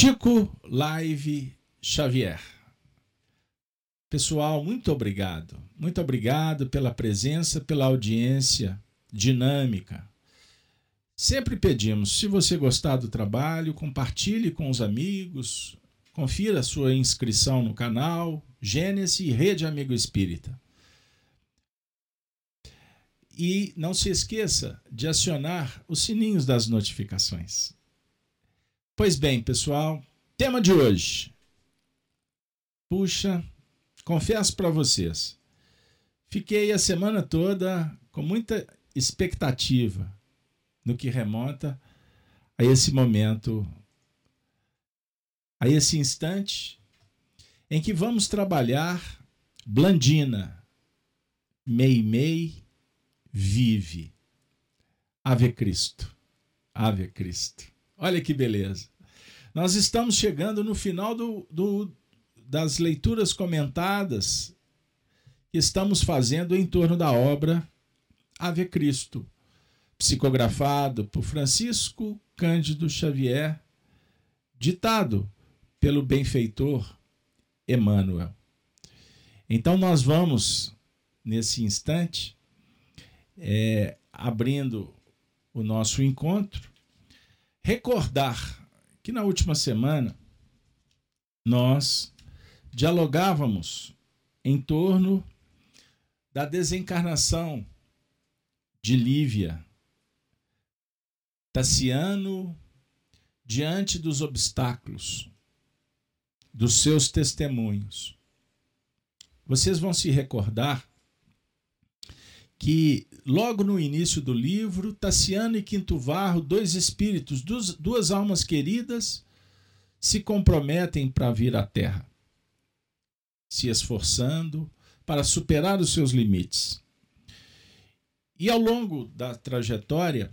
Chico Live Xavier. Pessoal, muito obrigado. Muito obrigado pela presença, pela audiência dinâmica. Sempre pedimos, se você gostar do trabalho, compartilhe com os amigos, confira sua inscrição no canal Gênesis e Rede Amigo Espírita. E não se esqueça de acionar os sininhos das notificações. Pois bem, pessoal, tema de hoje. Puxa, confesso para vocês, fiquei a semana toda com muita expectativa no que remonta a esse momento, a esse instante em que vamos trabalhar Blandina, Mei Mei, vive. Ave Cristo. Ave Cristo. Olha que beleza. Nós estamos chegando no final do, do, das leituras comentadas que estamos fazendo em torno da obra Ave Cristo, psicografado por Francisco Cândido Xavier, ditado pelo benfeitor Emmanuel. Então, nós vamos, nesse instante, é, abrindo o nosso encontro, recordar que na última semana nós dialogávamos em torno da desencarnação de Lívia, Tassiano, diante dos obstáculos, dos seus testemunhos. Vocês vão se recordar que logo no início do livro, Tassiano e Quinto Varro, dois espíritos, duas, duas almas queridas, se comprometem para vir à Terra, se esforçando para superar os seus limites. E ao longo da trajetória,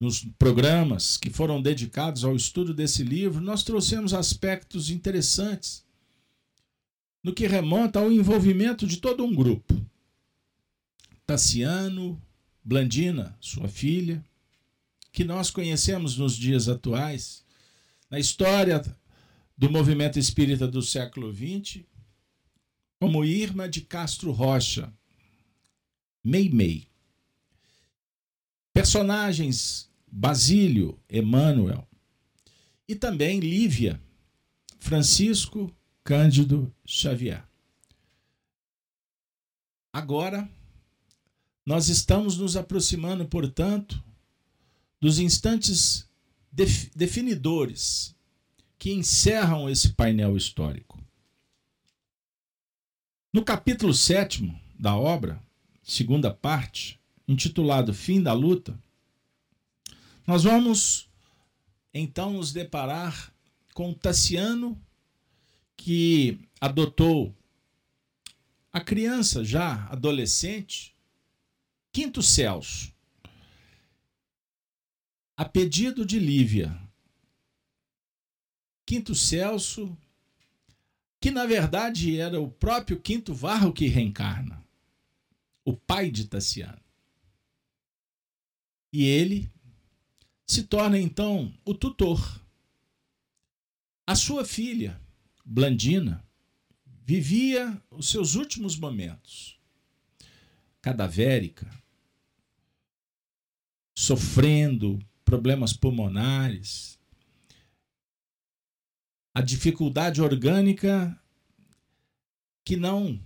nos programas que foram dedicados ao estudo desse livro, nós trouxemos aspectos interessantes no que remonta ao envolvimento de todo um grupo Tassiano, Blandina, sua filha, que nós conhecemos nos dias atuais, na história do movimento espírita do século XX, como Irma de Castro Rocha, Meimei. Personagens Basílio, Emmanuel, e também Lívia, Francisco Cândido Xavier. Agora, nós estamos nos aproximando, portanto, dos instantes def definidores que encerram esse painel histórico. No capítulo 7 da obra, segunda parte, intitulado Fim da Luta, nós vamos então nos deparar com Tassiano, que adotou a criança já adolescente Quinto Celso. A pedido de Lívia. Quinto Celso, que na verdade era o próprio Quinto Varro que reencarna, o pai de Tassiano. E ele se torna então o tutor. A sua filha, Blandina, vivia os seus últimos momentos, cadavérica, sofrendo problemas pulmonares, a dificuldade orgânica que não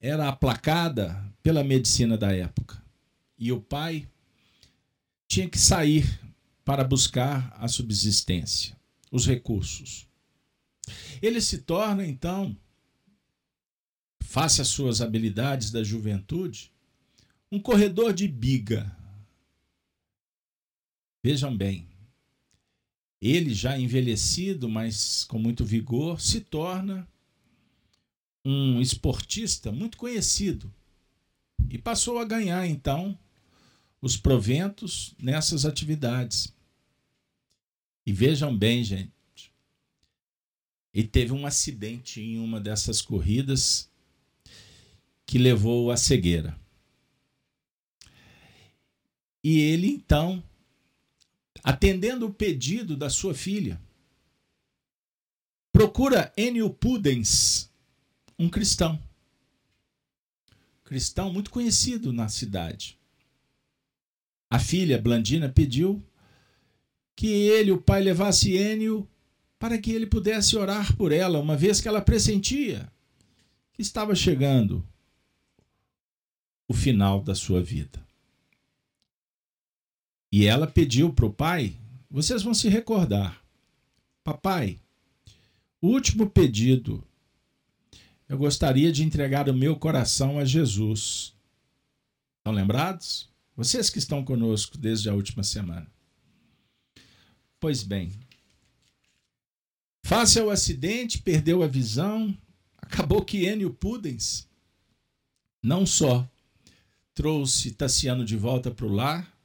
era aplacada pela medicina da época. E o pai tinha que sair para buscar a subsistência, os recursos. Ele se torna, então, face às suas habilidades da juventude, um corredor de biga Vejam bem, ele já envelhecido, mas com muito vigor, se torna um esportista muito conhecido e passou a ganhar então os proventos nessas atividades. E vejam bem, gente, ele teve um acidente em uma dessas corridas que levou à cegueira. E ele então atendendo o pedido da sua filha, procura Enio Pudens, um cristão. Cristão muito conhecido na cidade. A filha, Blandina, pediu que ele, o pai, levasse Enio para que ele pudesse orar por ela, uma vez que ela pressentia que estava chegando o final da sua vida. E ela pediu para o pai, vocês vão se recordar, papai, o último pedido, eu gostaria de entregar o meu coração a Jesus. Estão lembrados? Vocês que estão conosco desde a última semana. Pois bem, face ao acidente, perdeu a visão, acabou que Enio Pudens não só trouxe Tassiano de volta para o lar,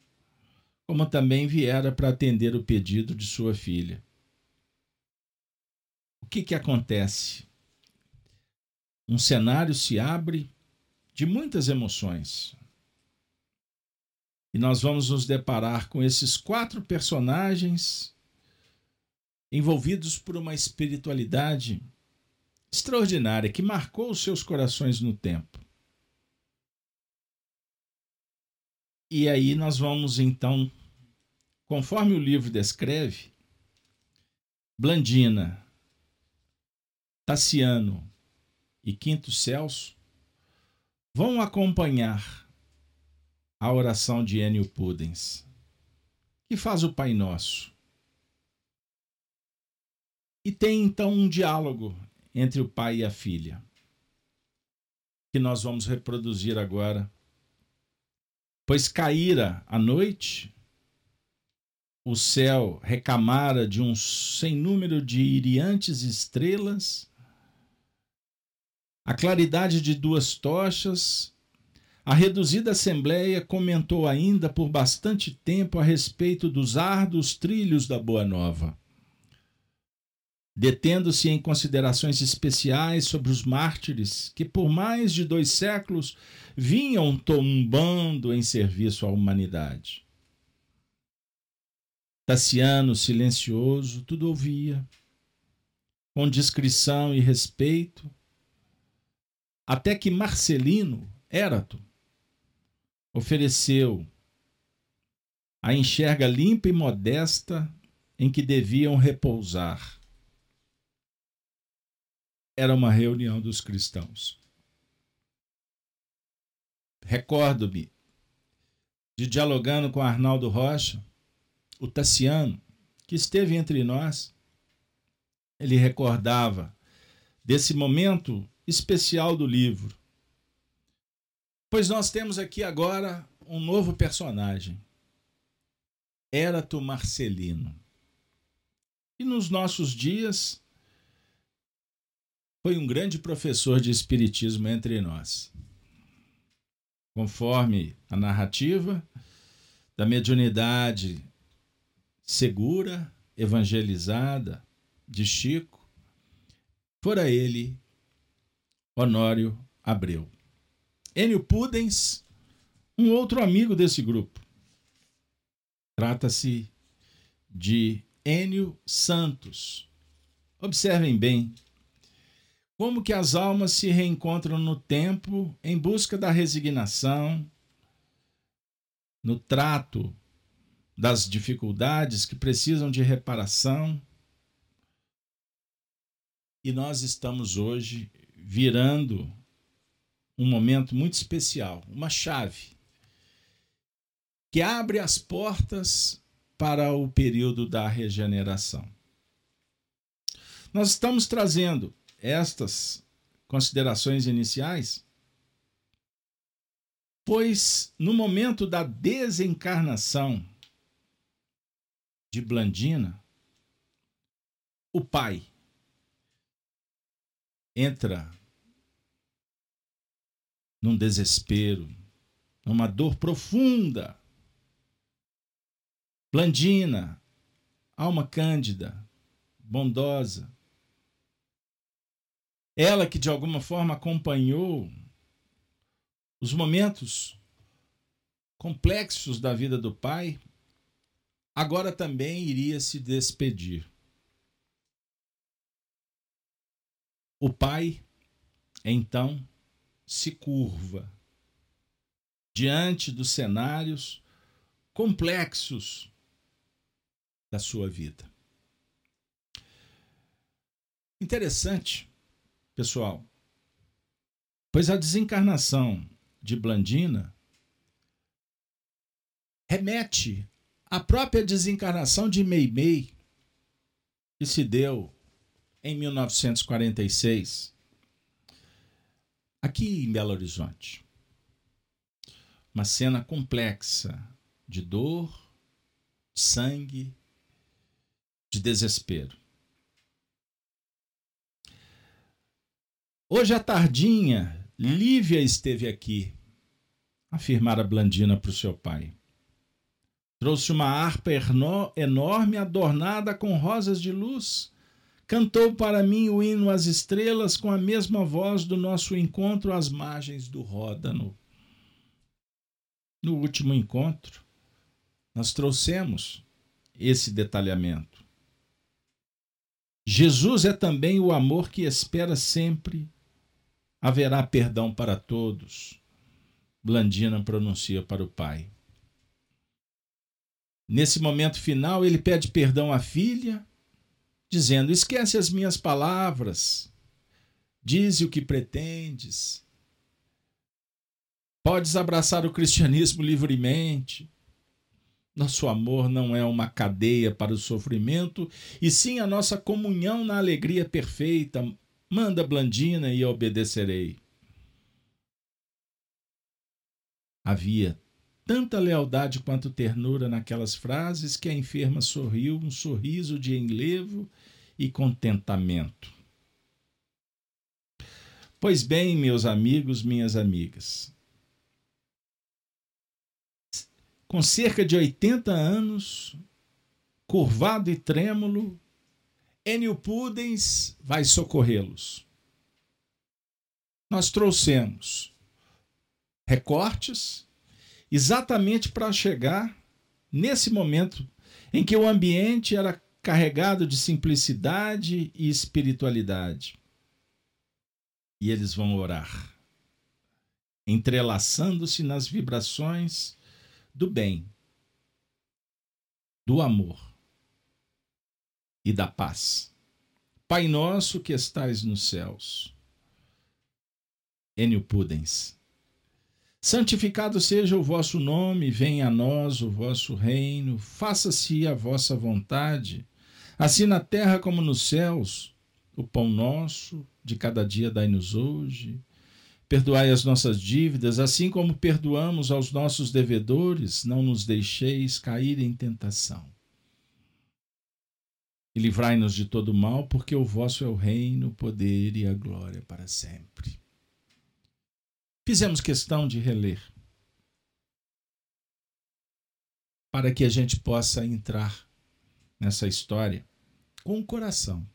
como também viera para atender o pedido de sua filha. O que, que acontece? Um cenário se abre de muitas emoções. E nós vamos nos deparar com esses quatro personagens envolvidos por uma espiritualidade extraordinária que marcou os seus corações no tempo. E aí nós vamos então, conforme o livro descreve, Blandina, Tassiano e Quinto Celso vão acompanhar a oração de Enio Pudens, que faz o Pai Nosso. E tem então um diálogo entre o pai e a filha, que nós vamos reproduzir agora Pois caíra a noite, o céu recamara de um sem número de iriantes estrelas, a claridade de duas tochas, a reduzida assembleia comentou ainda por bastante tempo a respeito dos árduos trilhos da Boa Nova detendo-se em considerações especiais sobre os mártires que por mais de dois séculos vinham tombando em serviço à humanidade. Tassiano, silencioso, tudo ouvia, com discrição e respeito, até que Marcelino, Érato, ofereceu a enxerga limpa e modesta em que deviam repousar era uma reunião dos cristãos. Recordo-me de dialogando com Arnaldo Rocha, o Tassiano, que esteve entre nós. Ele recordava desse momento especial do livro. Pois nós temos aqui agora um novo personagem, Érato Marcelino. E nos nossos dias, foi um grande professor de espiritismo entre nós. Conforme a narrativa da mediunidade segura, evangelizada de Chico, fora ele Honório Abreu. Enio Pudens, um outro amigo desse grupo. Trata-se de Enio Santos. Observem bem como que as almas se reencontram no tempo em busca da resignação, no trato das dificuldades que precisam de reparação. E nós estamos hoje virando um momento muito especial, uma chave que abre as portas para o período da regeneração. Nós estamos trazendo estas considerações iniciais, pois no momento da desencarnação de Blandina, o pai entra num desespero, numa dor profunda. Blandina, alma cândida, bondosa, ela que de alguma forma acompanhou os momentos complexos da vida do pai, agora também iria se despedir. O pai, então, se curva diante dos cenários complexos da sua vida. Interessante, pessoal, pois a desencarnação de Blandina remete à própria desencarnação de Meimei, que se deu em 1946, aqui em Belo Horizonte. Uma cena complexa de dor, sangue, de desespero. Hoje à tardinha, Lívia esteve aqui, afirmara Blandina para o seu pai. Trouxe uma harpa enorme adornada com rosas de luz. Cantou para mim o hino às estrelas com a mesma voz do nosso encontro às margens do Ródano. No último encontro, nós trouxemos esse detalhamento. Jesus é também o amor que espera sempre. Haverá perdão para todos. Blandina pronuncia para o pai. Nesse momento final, ele pede perdão à filha, dizendo: Esquece as minhas palavras, dize o que pretendes. Podes abraçar o cristianismo livremente. Nosso amor não é uma cadeia para o sofrimento, e sim a nossa comunhão na alegria perfeita. Manda Blandina e obedecerei. Havia tanta lealdade quanto ternura naquelas frases que a enferma sorriu um sorriso de enlevo e contentamento. Pois bem, meus amigos, minhas amigas, com cerca de 80 anos, curvado e trêmulo, Enio Pudens vai socorrê-los. Nós trouxemos recortes exatamente para chegar nesse momento em que o ambiente era carregado de simplicidade e espiritualidade. E eles vão orar, entrelaçando-se nas vibrações do bem, do amor e da paz. Pai nosso que estais nos céus. Enio Pudens. Santificado seja o vosso nome, venha a nós o vosso reino, faça-se a vossa vontade, assim na terra como nos céus. O pão nosso de cada dia dai-nos hoje. Perdoai as nossas dívidas, assim como perdoamos aos nossos devedores, não nos deixeis cair em tentação. E livrai-nos de todo mal, porque o vosso é o reino, o poder e a glória para sempre. Fizemos questão de reler para que a gente possa entrar nessa história com o coração.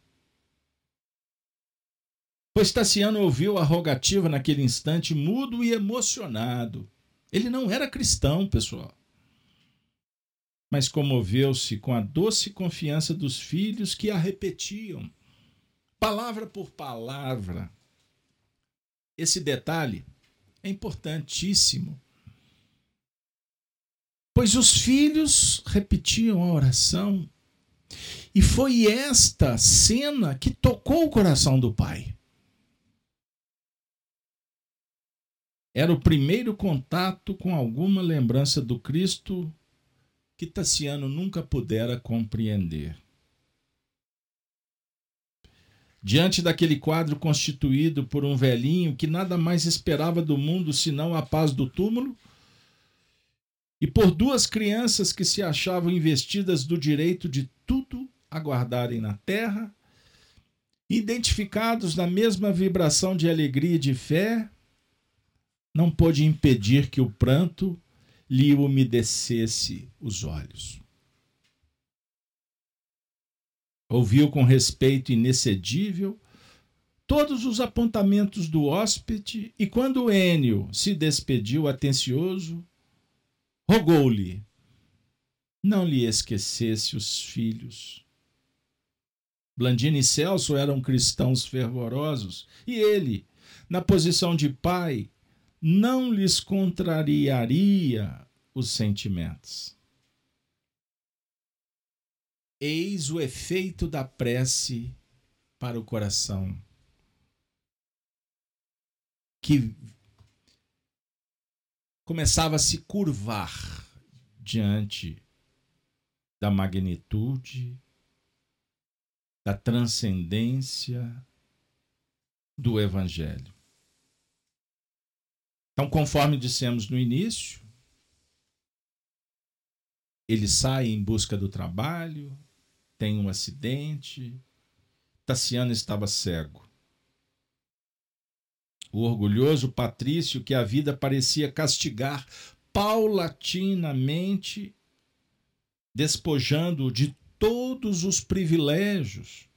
Pois Tassiano ouviu a rogativa naquele instante, mudo e emocionado. Ele não era cristão, pessoal. Mas comoveu-se com a doce confiança dos filhos que a repetiam, palavra por palavra. Esse detalhe é importantíssimo. Pois os filhos repetiam a oração, e foi esta cena que tocou o coração do pai. Era o primeiro contato com alguma lembrança do Cristo que Tassiano nunca pudera compreender. Diante daquele quadro constituído por um velhinho que nada mais esperava do mundo senão a paz do túmulo, e por duas crianças que se achavam investidas do direito de tudo aguardarem na terra, identificados na mesma vibração de alegria e de fé, não pôde impedir que o pranto lhe umedecesse os olhos. Ouviu com respeito inexcedível todos os apontamentos do hóspede e, quando Enio se despediu atencioso, rogou-lhe: não lhe esquecesse os filhos. Blandina e Celso eram cristãos fervorosos e ele, na posição de pai, não lhes contrariaria os sentimentos. Eis o efeito da prece para o coração que começava a se curvar diante da magnitude, da transcendência do Evangelho. Então, conforme dissemos no início, ele sai em busca do trabalho, tem um acidente. Tassiano estava cego. O orgulhoso patrício que a vida parecia castigar paulatinamente despojando-o de todos os privilégios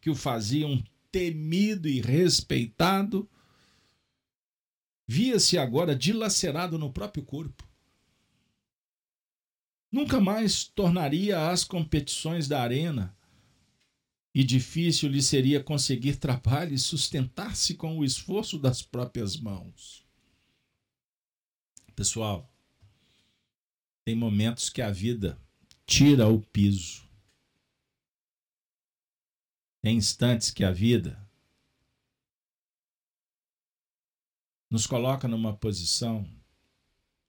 que o faziam temido e respeitado, via-se agora dilacerado no próprio corpo. Nunca mais tornaria às competições da arena e difícil lhe seria conseguir trabalho e sustentar-se com o esforço das próprias mãos. Pessoal, tem momentos que a vida tira o piso. Tem instantes que a vida nos coloca numa posição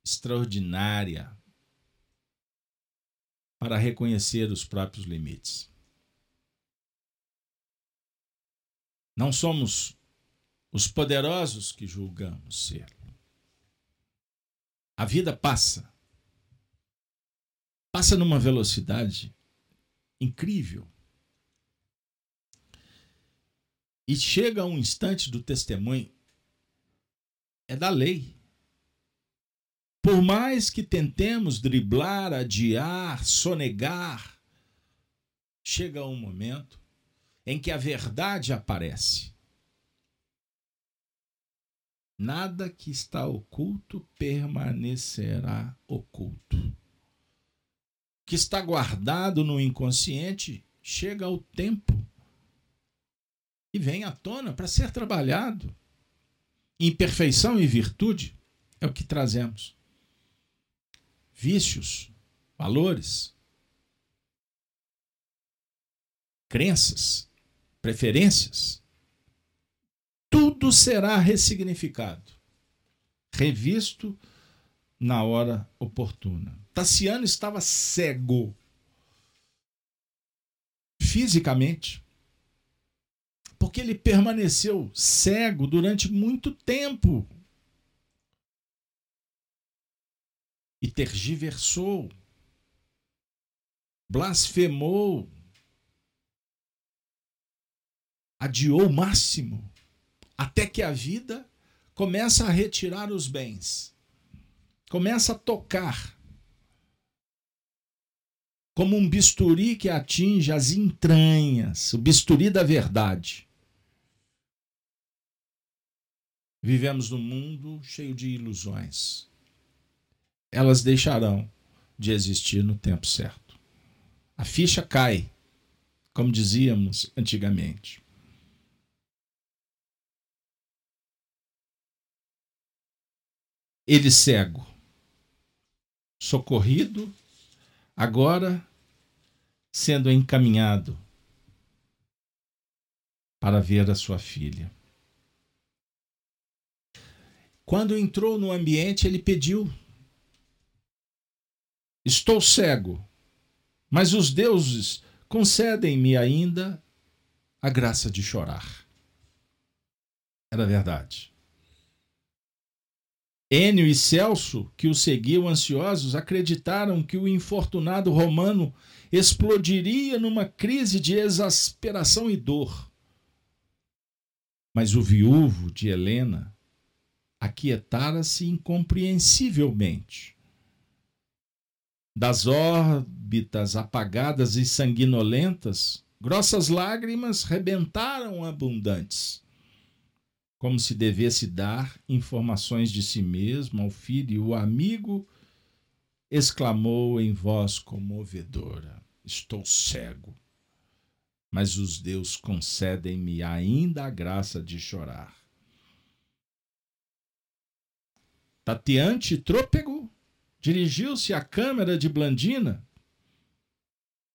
extraordinária para reconhecer os próprios limites. Não somos os poderosos que julgamos ser. A vida passa passa numa velocidade incrível. E chega um instante do testemunho, é da lei. Por mais que tentemos driblar, adiar, sonegar, chega um momento em que a verdade aparece. Nada que está oculto permanecerá oculto que está guardado no inconsciente chega ao tempo e vem à tona para ser trabalhado. Imperfeição e virtude é o que trazemos. Vícios, valores, crenças, preferências, tudo será ressignificado, revisto na hora oportuna. Tassiano estava cego fisicamente, porque ele permaneceu cego durante muito tempo. E tergiversou, blasfemou, adiou o máximo, até que a vida começa a retirar os bens, começa a tocar. Como um bisturi que atinge as entranhas, o bisturi da verdade. Vivemos num mundo cheio de ilusões. Elas deixarão de existir no tempo certo. A ficha cai, como dizíamos antigamente. Ele cego, socorrido agora sendo encaminhado para ver a sua filha. Quando entrou no ambiente, ele pediu: Estou cego, mas os deuses concedem-me ainda a graça de chorar. Era verdade. Enio e Celso, que o seguiam ansiosos, acreditaram que o infortunado romano explodiria numa crise de exasperação e dor. Mas o viúvo de Helena aquietara-se incompreensivelmente. Das órbitas apagadas e sanguinolentas, grossas lágrimas rebentaram abundantes como se devesse dar informações de si mesmo ao filho e o amigo exclamou em voz comovedora: Estou cego, mas os deus concedem-me ainda a graça de chorar. Tateante trôpego dirigiu-se à câmara de Blandina,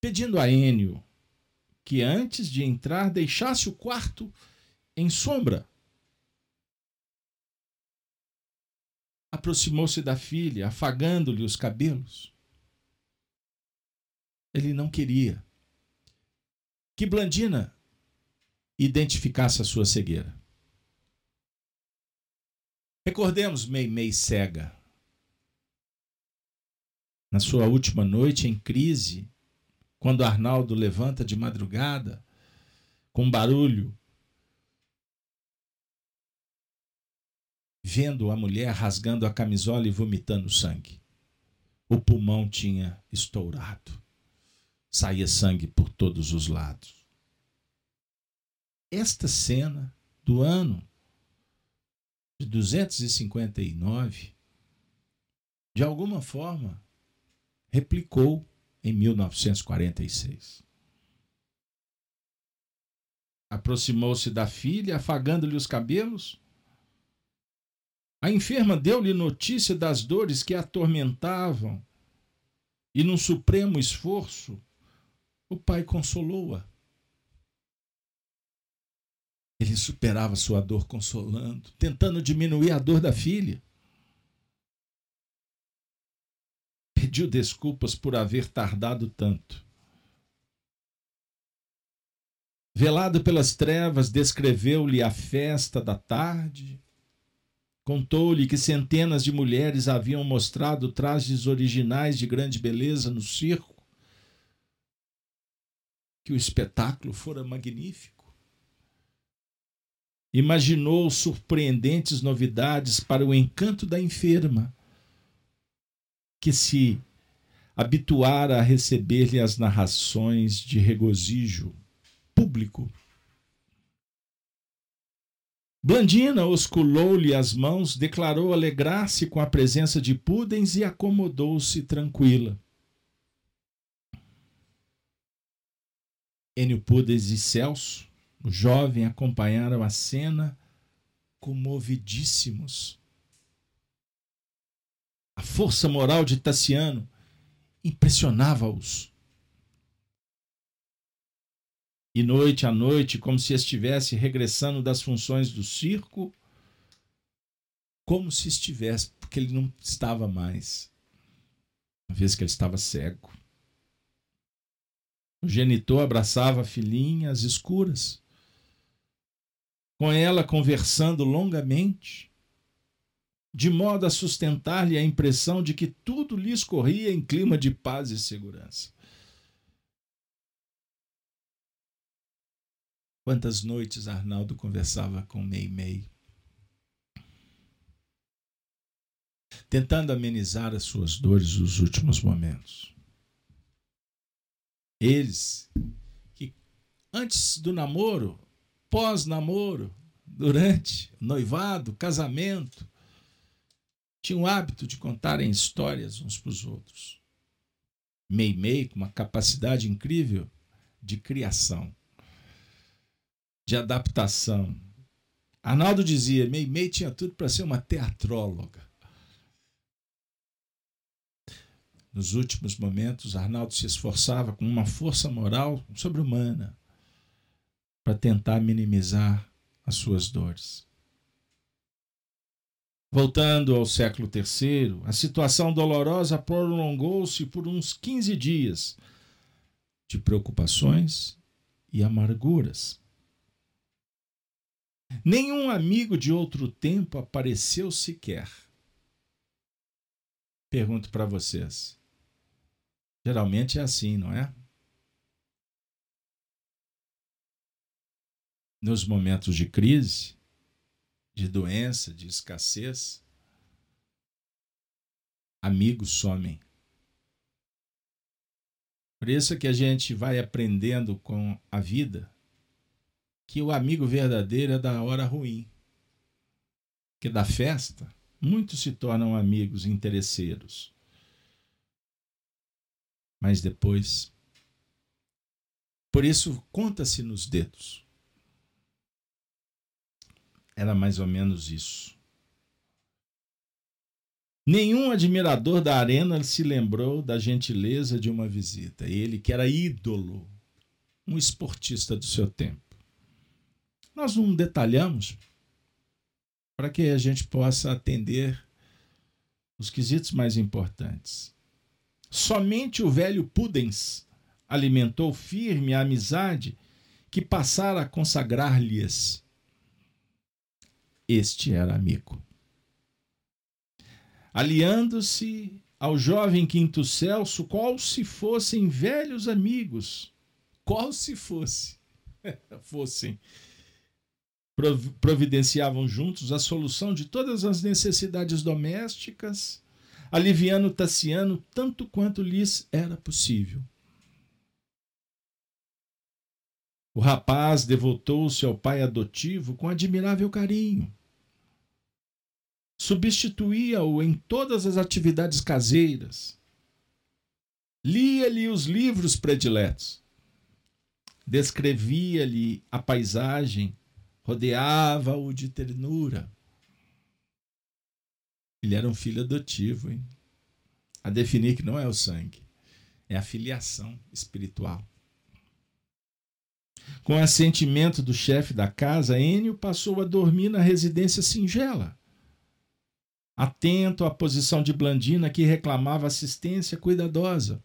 pedindo a Enio que antes de entrar deixasse o quarto em sombra. Aproximou-se da filha, afagando-lhe os cabelos. Ele não queria que Blandina identificasse a sua cegueira. Recordemos Meimei cega. Na sua última noite em crise, quando Arnaldo levanta de madrugada, com barulho, vendo a mulher rasgando a camisola e vomitando sangue. O pulmão tinha estourado. Saía sangue por todos os lados. Esta cena do ano de 259, de alguma forma, replicou em 1946. Aproximou-se da filha, afagando-lhe os cabelos. A enferma deu-lhe notícia das dores que a atormentavam, e, num supremo esforço, o pai consolou-a. Ele superava sua dor consolando, tentando diminuir a dor da filha. Pediu desculpas por haver tardado tanto. Velado pelas trevas, descreveu-lhe a festa da tarde. Contou-lhe que centenas de mulheres haviam mostrado trajes originais de grande beleza no circo, que o espetáculo fora magnífico imaginou surpreendentes novidades para o encanto da enferma, que se habituara a receber-lhe as narrações de regozijo público. Blandina osculou-lhe as mãos, declarou alegrar-se com a presença de Pudens e acomodou-se tranquila. Enio Pudens e Celso o jovem acompanharam a cena comovidíssimos. A força moral de Tassiano impressionava-os. E noite a noite, como se estivesse regressando das funções do circo, como se estivesse, porque ele não estava mais, uma vez que ele estava cego. O genitor abraçava a filhinha às escuras com ela conversando longamente, de modo a sustentar-lhe a impressão de que tudo lhe escorria em clima de paz e segurança. Quantas noites Arnaldo conversava com Meimei, tentando amenizar as suas dores nos últimos momentos. Eles que antes do namoro pós-namoro, durante noivado, casamento, tinham o hábito de contarem histórias uns para os outros. Meimei, com uma capacidade incrível de criação, de adaptação. Arnaldo dizia: Meimei tinha tudo para ser uma teatróloga. Nos últimos momentos, Arnaldo se esforçava com uma força moral sobre-humana para tentar minimizar as suas dores. Voltando ao século III, a situação dolorosa prolongou-se por uns 15 dias de preocupações e amarguras. Nenhum amigo de outro tempo apareceu sequer. Pergunto para vocês. Geralmente é assim, não é? Nos momentos de crise, de doença, de escassez, amigos somem. Por isso que a gente vai aprendendo com a vida que o amigo verdadeiro é da hora ruim. Que da festa, muitos se tornam amigos interesseiros. Mas depois. Por isso, conta-se nos dedos. Era mais ou menos isso. Nenhum admirador da arena se lembrou da gentileza de uma visita. Ele, que era ídolo, um esportista do seu tempo. Nós não detalhamos para que a gente possa atender os quesitos mais importantes. Somente o velho Pudens alimentou firme a amizade que passara a consagrar-lhes. Este era amigo. Aliando-se ao jovem Quinto Celso, qual se fossem velhos amigos, qual se fosse, fossem, providenciavam juntos a solução de todas as necessidades domésticas aliviando Tassiano tanto quanto lhes era possível. O rapaz devotou-se ao pai adotivo com admirável carinho. Substituía-o em todas as atividades caseiras. Lia-lhe os livros prediletos. Descrevia-lhe a paisagem, rodeava-o de ternura. Ele era um filho adotivo, hein? A definir que não é o sangue, é a filiação espiritual. Com assentimento do chefe da casa, Enio passou a dormir na residência singela. Atento à posição de Blandina, que reclamava assistência cuidadosa.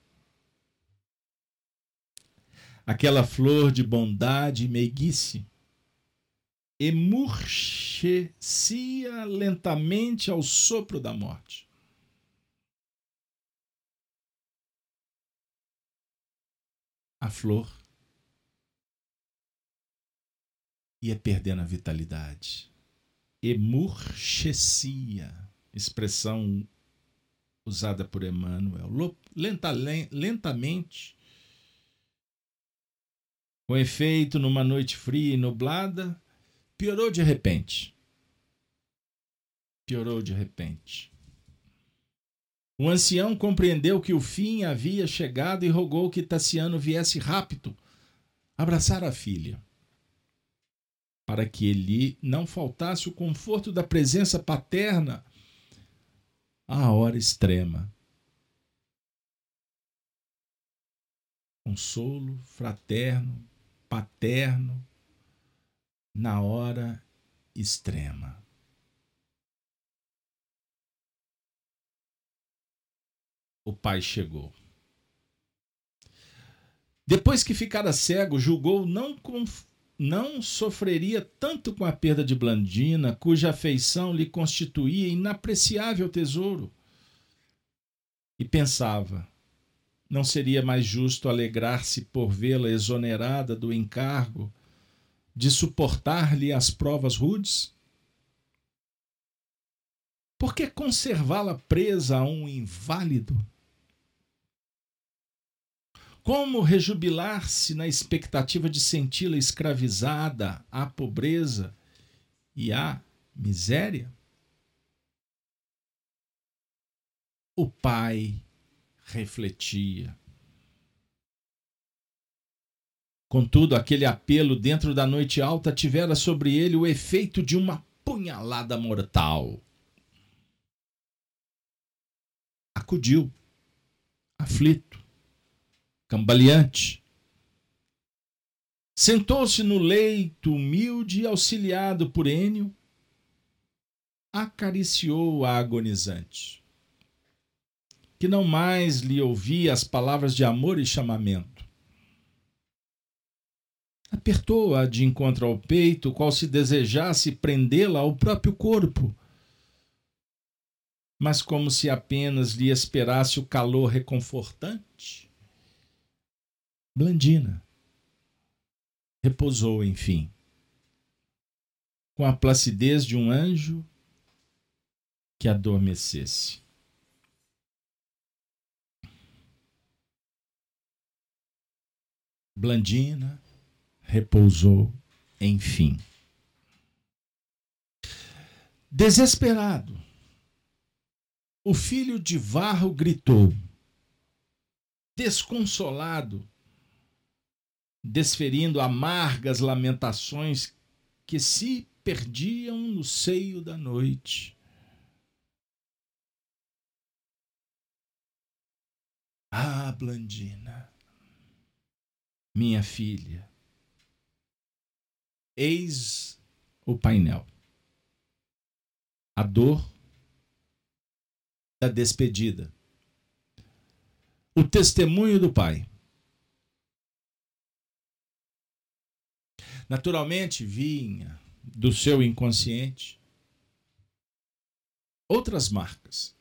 Aquela flor de bondade e meiguice emurchecia lentamente ao sopro da morte. A flor ia perdendo a vitalidade. Emurchecia, expressão usada por Emmanuel, lenta, lentamente. Com efeito, numa noite fria e nublada, Piorou de repente. Piorou de repente. O ancião compreendeu que o fim havia chegado e rogou que Tassiano viesse rápido abraçar a filha, para que ele não faltasse o conforto da presença paterna à hora extrema. Consolo fraterno, paterno, na hora extrema. O pai chegou. Depois que ficara cego, julgou não, não sofreria tanto com a perda de Blandina, cuja afeição lhe constituía inapreciável tesouro. E pensava: não seria mais justo alegrar-se por vê-la exonerada do encargo de suportar-lhe as provas rudes? Por que conservá-la presa a um inválido? Como rejubilar-se na expectativa de senti-la escravizada à pobreza e à miséria? O pai refletia Contudo, aquele apelo dentro da noite alta tivera sobre ele o efeito de uma punhalada mortal. Acudiu, aflito, cambaleante. Sentou-se no leito humilde e auxiliado por Enio, acariciou a agonizante, que não mais lhe ouvia as palavras de amor e chamamento Apertou-a de encontro ao peito, qual se desejasse prendê-la ao próprio corpo. Mas como se apenas lhe esperasse o calor reconfortante. Blandina repousou, enfim, com a placidez de um anjo que adormecesse. Blandina repousou, enfim. Desesperado, o filho de Varro gritou: desconsolado, desferindo amargas lamentações que se perdiam no seio da noite. Ah, Blandina, minha filha, eis o painel. A dor da despedida. O testemunho do pai. Naturalmente vinha do seu inconsciente outras marcas,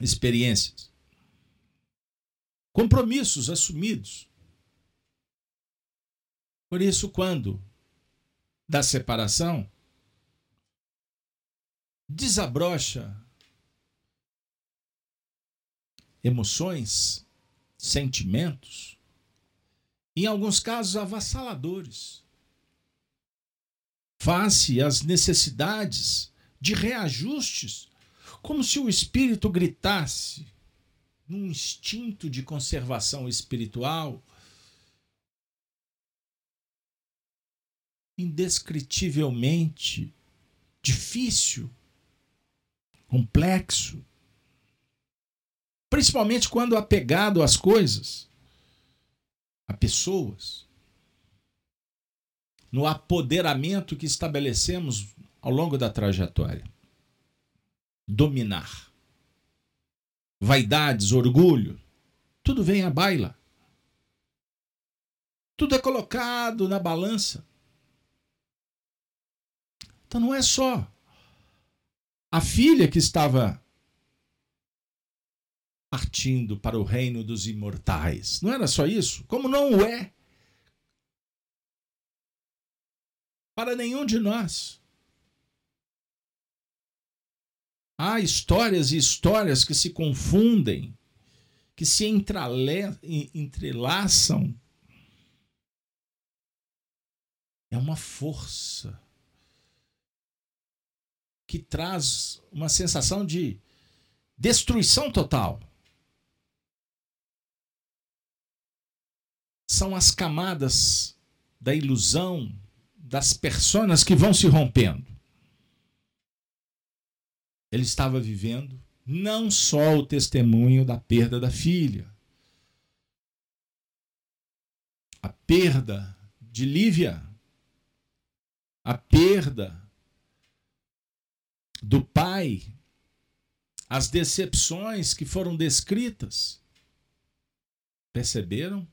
experiências, compromissos assumidos. Por isso, quando da separação, desabrocha emoções, sentimentos, em alguns casos avassaladores, face às necessidades de reajustes, como se o espírito gritasse num instinto de conservação espiritual indescritivelmente difícil, complexo, principalmente quando apegado às coisas, a pessoas, no apoderamento que estabelecemos ao longo da trajetória. Dominar. Vaidades, orgulho, tudo vem à baila. Tudo é colocado na balança. Então não é só a filha que estava partindo para o reino dos imortais. Não era só isso? Como não o é para nenhum de nós. Há histórias e histórias que se confundem, que se entrelaçam. É uma força que traz uma sensação de destruição total. São as camadas da ilusão das personas que vão se rompendo. Ele estava vivendo não só o testemunho da perda da filha, a perda de Lívia, a perda do pai, as decepções que foram descritas. Perceberam?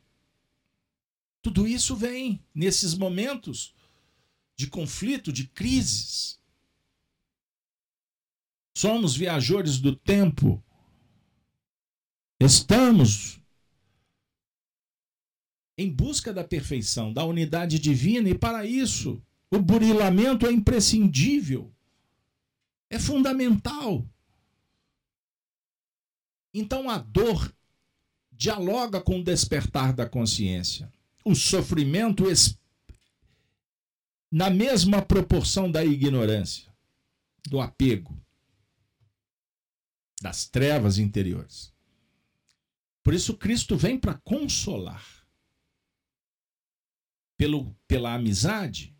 Tudo isso vem nesses momentos de conflito, de crises. Somos viajores do tempo. Estamos em busca da perfeição, da unidade divina, e para isso o burilamento é imprescindível é fundamental. Então a dor dialoga com o despertar da consciência. O sofrimento na mesma proporção da ignorância, do apego, das trevas interiores. Por isso Cristo vem para consolar. Pelo, pela amizade,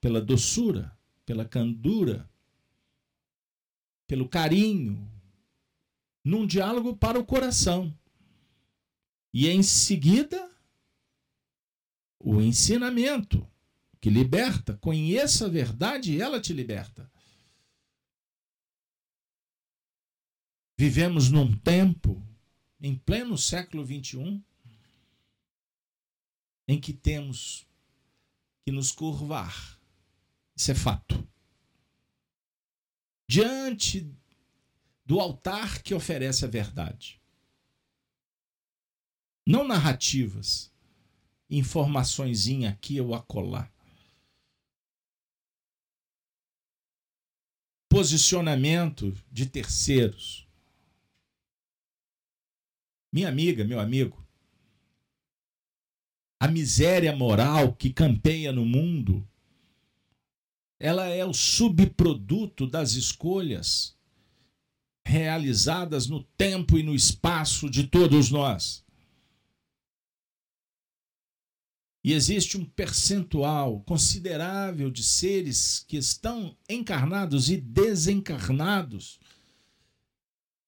pela doçura, pela candura, pelo carinho, num diálogo para o coração. E em seguida, o ensinamento que liberta. Conheça a verdade e ela te liberta. Vivemos num tempo, em pleno século XXI, em que temos que nos curvar. Isso é fato diante do altar que oferece a verdade. Não narrativas, informações aqui ou acolá. Posicionamento de terceiros. Minha amiga, meu amigo, a miséria moral que campeia no mundo ela é o subproduto das escolhas realizadas no tempo e no espaço de todos nós. E existe um percentual considerável de seres que estão encarnados e desencarnados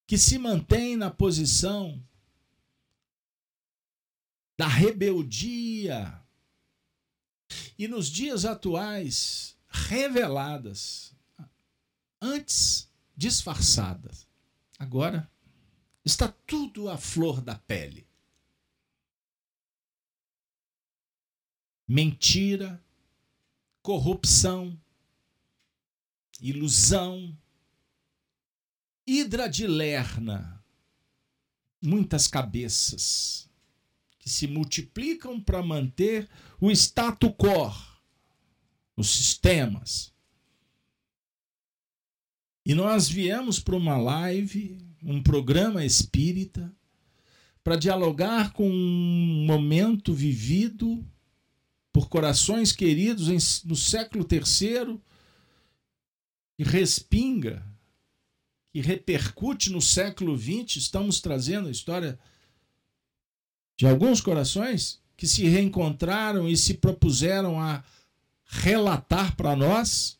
que se mantêm na posição da rebeldia e nos dias atuais reveladas, antes disfarçadas, agora está tudo à flor da pele. Mentira, corrupção, ilusão, hidra de lerna, muitas cabeças que se multiplicam para manter o status quo, os sistemas. E nós viemos para uma live, um programa espírita, para dialogar com um momento vivido por corações queridos em, no século III, que respinga, que repercute no século XX. Estamos trazendo a história de alguns corações que se reencontraram e se propuseram a relatar para nós,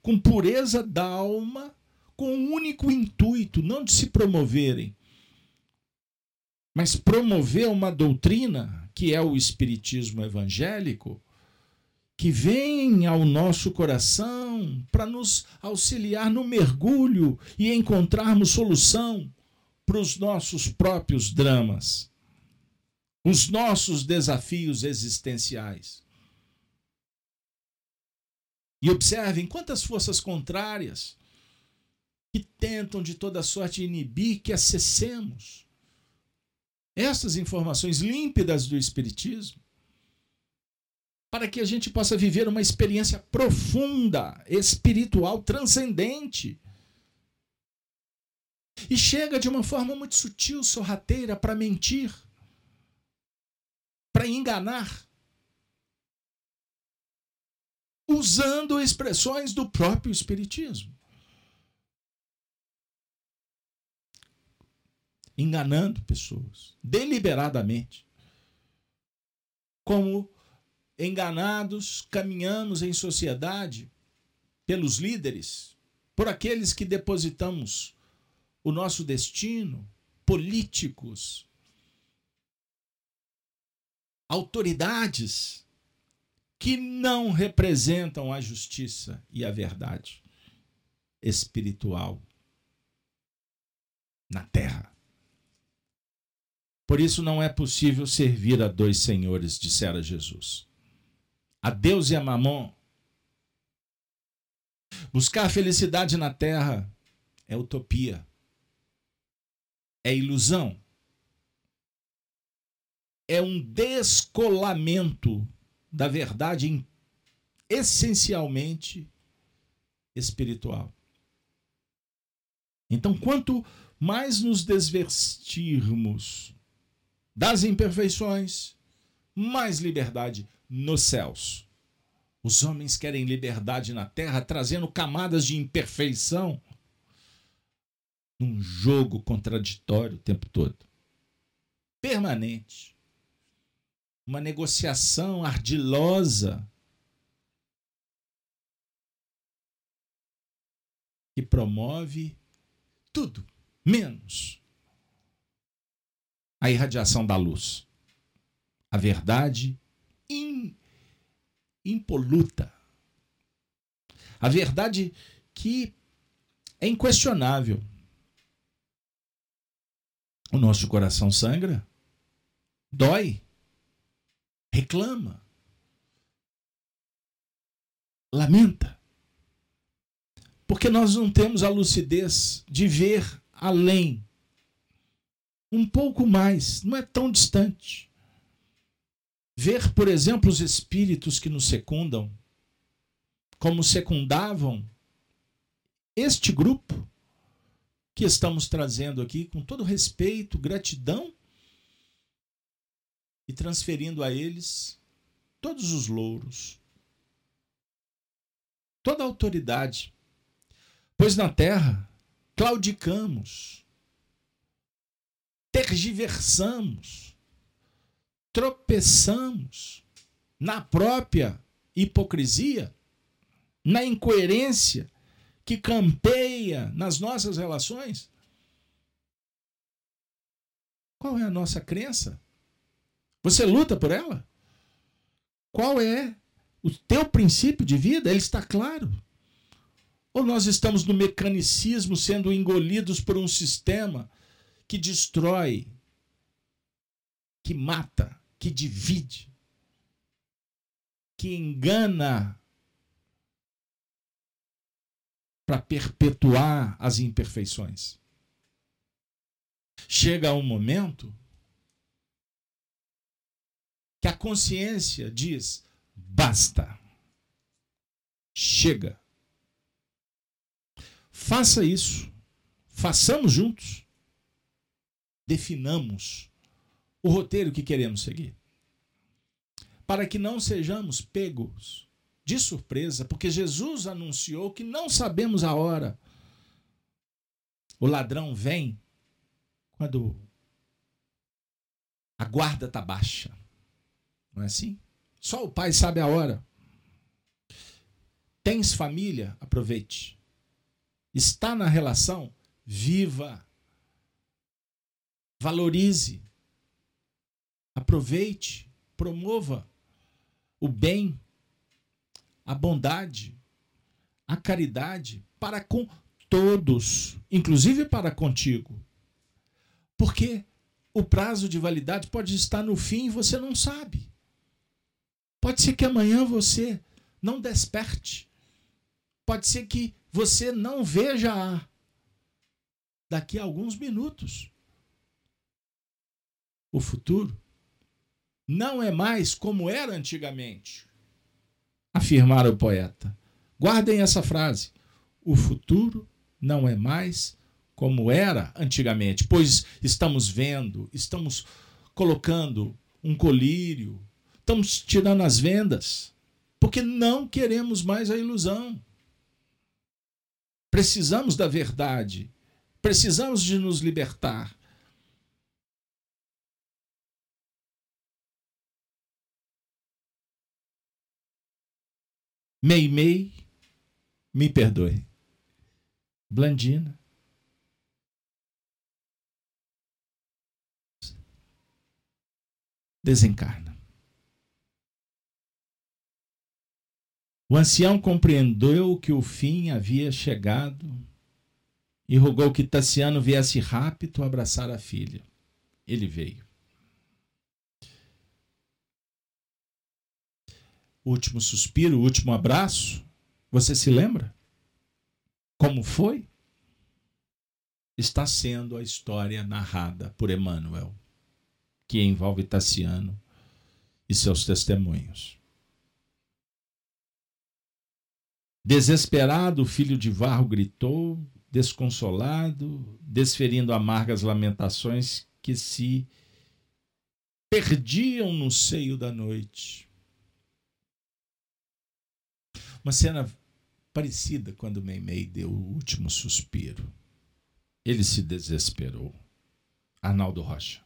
com pureza da alma, com o um único intuito, não de se promoverem, mas promover uma doutrina que é o Espiritismo evangélico, que vem ao nosso coração para nos auxiliar no mergulho e encontrarmos solução para os nossos próprios dramas, os nossos desafios existenciais. E observem quantas forças contrárias que tentam de toda sorte inibir que acessemos essas informações límpidas do Espiritismo, para que a gente possa viver uma experiência profunda, espiritual, transcendente. E chega de uma forma muito sutil, sorrateira, para mentir, para enganar, usando expressões do próprio Espiritismo. Enganando pessoas, deliberadamente. Como enganados caminhamos em sociedade pelos líderes, por aqueles que depositamos o nosso destino, políticos, autoridades que não representam a justiça e a verdade espiritual na terra. Por isso não é possível servir a dois senhores, dissera Jesus. A Deus e a Mamon. Buscar felicidade na terra é utopia. É ilusão. É um descolamento da verdade essencialmente espiritual. Então, quanto mais nos desvestirmos das imperfeições, mais liberdade nos céus. Os homens querem liberdade na terra, trazendo camadas de imperfeição num jogo contraditório o tempo todo. Permanente. Uma negociação ardilosa que promove tudo menos a irradiação da luz. A verdade in, impoluta. A verdade que é inquestionável. O nosso coração sangra, dói, reclama, lamenta. Porque nós não temos a lucidez de ver além um pouco mais, não é tão distante. Ver, por exemplo, os espíritos que nos secundam, como secundavam este grupo que estamos trazendo aqui, com todo respeito, gratidão e transferindo a eles todos os louros, toda a autoridade. Pois na terra claudicamos, tergiversamos tropeçamos na própria hipocrisia, na incoerência que campeia nas nossas relações? Qual é a nossa crença? Você luta por ela? Qual é o teu princípio de vida? Ele está claro. Ou nós estamos no mecanicismo sendo engolidos por um sistema que destrói, que mata, que divide, que engana para perpetuar as imperfeições. Chega um momento que a consciência diz: basta, chega. Faça isso, façamos juntos, definamos o roteiro que queremos seguir, para que não sejamos pegos de surpresa, porque Jesus anunciou que não sabemos a hora. O ladrão vem quando a guarda está baixa. Não é assim? Só o pai sabe a hora. Tens família? Aproveite. Está na relação? Viva. Valorize. Aproveite. Promova o bem, a bondade, a caridade para com todos, inclusive para contigo. Porque o prazo de validade pode estar no fim e você não sabe. Pode ser que amanhã você não desperte. Pode ser que você não veja daqui a alguns minutos. O futuro não é mais como era antigamente, afirmara o poeta. Guardem essa frase. O futuro não é mais como era antigamente, pois estamos vendo, estamos colocando um colírio, estamos tirando as vendas, porque não queremos mais a ilusão. Precisamos da verdade, precisamos de nos libertar. Meimei, me perdoe. Blandina, desencarna. O ancião compreendeu que o fim havia chegado e rogou que Tassiano viesse rápido abraçar a filha. Ele veio. Último suspiro, o último abraço, você se lembra? Como foi? Está sendo a história narrada por Emmanuel que envolve Tassiano e seus testemunhos. Desesperado, o filho de Varro gritou, desconsolado, desferindo amargas lamentações que se perdiam no seio da noite. Uma cena parecida quando Meimei deu o último suspiro. Ele se desesperou. Arnaldo Rocha.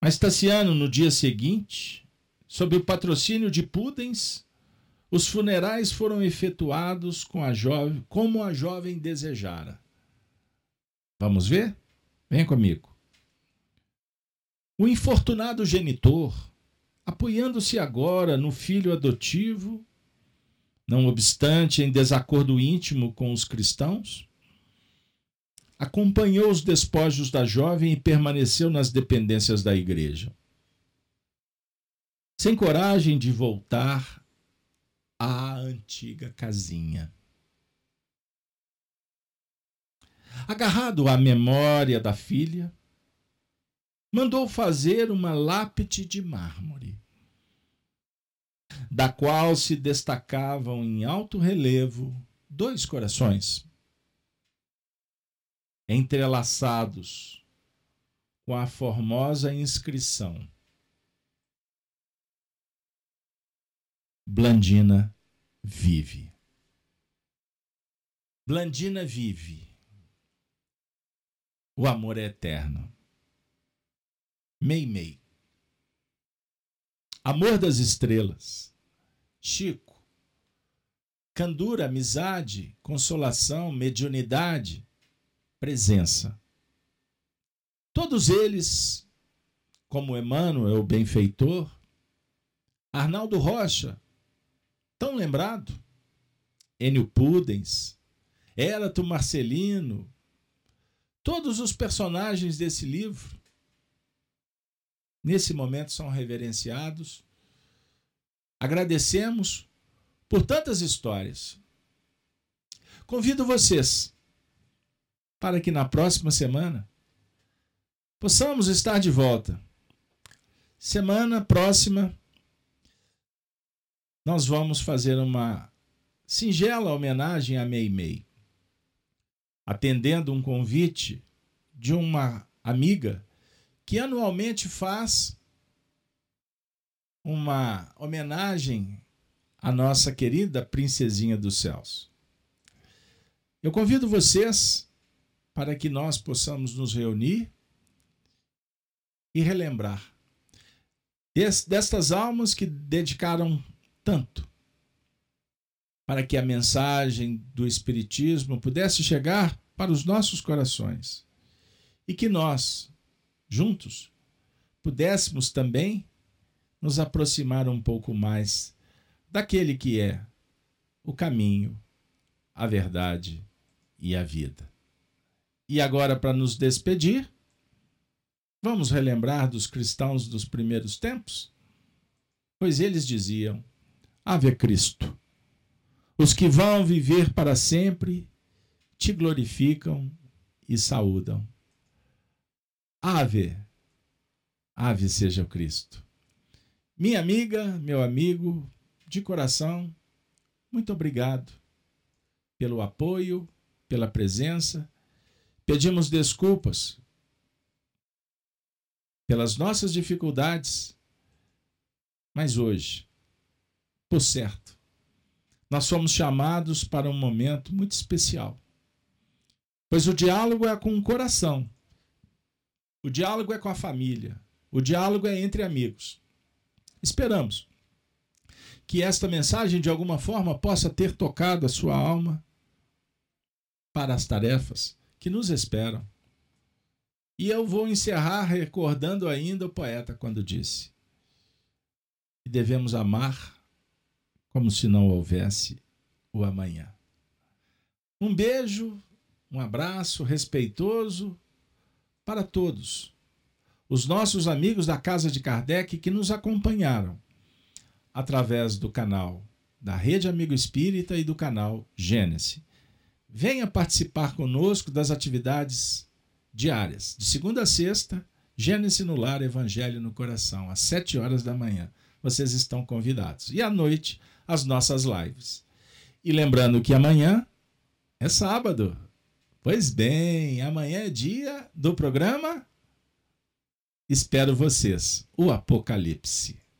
Mas Tassiano, no dia seguinte, sob o patrocínio de Pudens, os funerais foram efetuados com a jovem, como a jovem desejara. Vamos ver? Vem comigo. O infortunado genitor, apoiando-se agora no filho adotivo, não obstante em desacordo íntimo com os cristãos, acompanhou os despojos da jovem e permaneceu nas dependências da igreja. Sem coragem de voltar à antiga casinha. Agarrado à memória da filha, mandou fazer uma lápide de mármore, da qual se destacavam em alto relevo dois corações entrelaçados com a formosa inscrição: Blandina vive. Blandina vive. O amor é eterno. Meimei. Amor das Estrelas, Chico, Candura, Amizade, Consolação, Mediunidade, Presença. Todos eles, como Emmanuel, o benfeitor, Arnaldo Rocha, tão lembrado, Enio Pudens, Érato Marcelino, todos os personagens desse livro, nesse momento são reverenciados. Agradecemos por tantas histórias. Convido vocês para que na próxima semana possamos estar de volta. Semana próxima, nós vamos fazer uma singela homenagem a Mei Mei, atendendo um convite de uma amiga que anualmente faz uma homenagem à nossa querida princesinha dos céus. Eu convido vocês para que nós possamos nos reunir e relembrar destas almas que dedicaram tanto para que a mensagem do Espiritismo pudesse chegar para os nossos corações e que nós, juntos, pudéssemos também nos aproximar um pouco mais daquele que é o caminho, a verdade e a vida. E agora, para nos despedir, Vamos relembrar dos cristãos dos primeiros tempos? Pois eles diziam: Ave Cristo. Os que vão viver para sempre te glorificam e saúdam. Ave, ave seja o Cristo. Minha amiga, meu amigo, de coração, muito obrigado pelo apoio, pela presença. Pedimos desculpas pelas nossas dificuldades. Mas hoje, por certo, nós somos chamados para um momento muito especial. Pois o diálogo é com o coração, o diálogo é com a família, o diálogo é entre amigos. Esperamos que esta mensagem, de alguma forma, possa ter tocado a sua alma para as tarefas que nos esperam. E eu vou encerrar recordando ainda o poeta quando disse: que devemos amar como se não houvesse o amanhã. Um beijo, um abraço respeitoso para todos, os nossos amigos da Casa de Kardec que nos acompanharam através do canal da Rede Amigo Espírita e do canal Gênesis. Venha participar conosco das atividades diárias, de segunda a sexta, Gênesis no Lar, Evangelho no Coração, às sete horas da manhã. Vocês estão convidados. E à noite, as nossas lives. E lembrando que amanhã é sábado. Pois bem, amanhã é dia do programa. Espero vocês. O Apocalipse.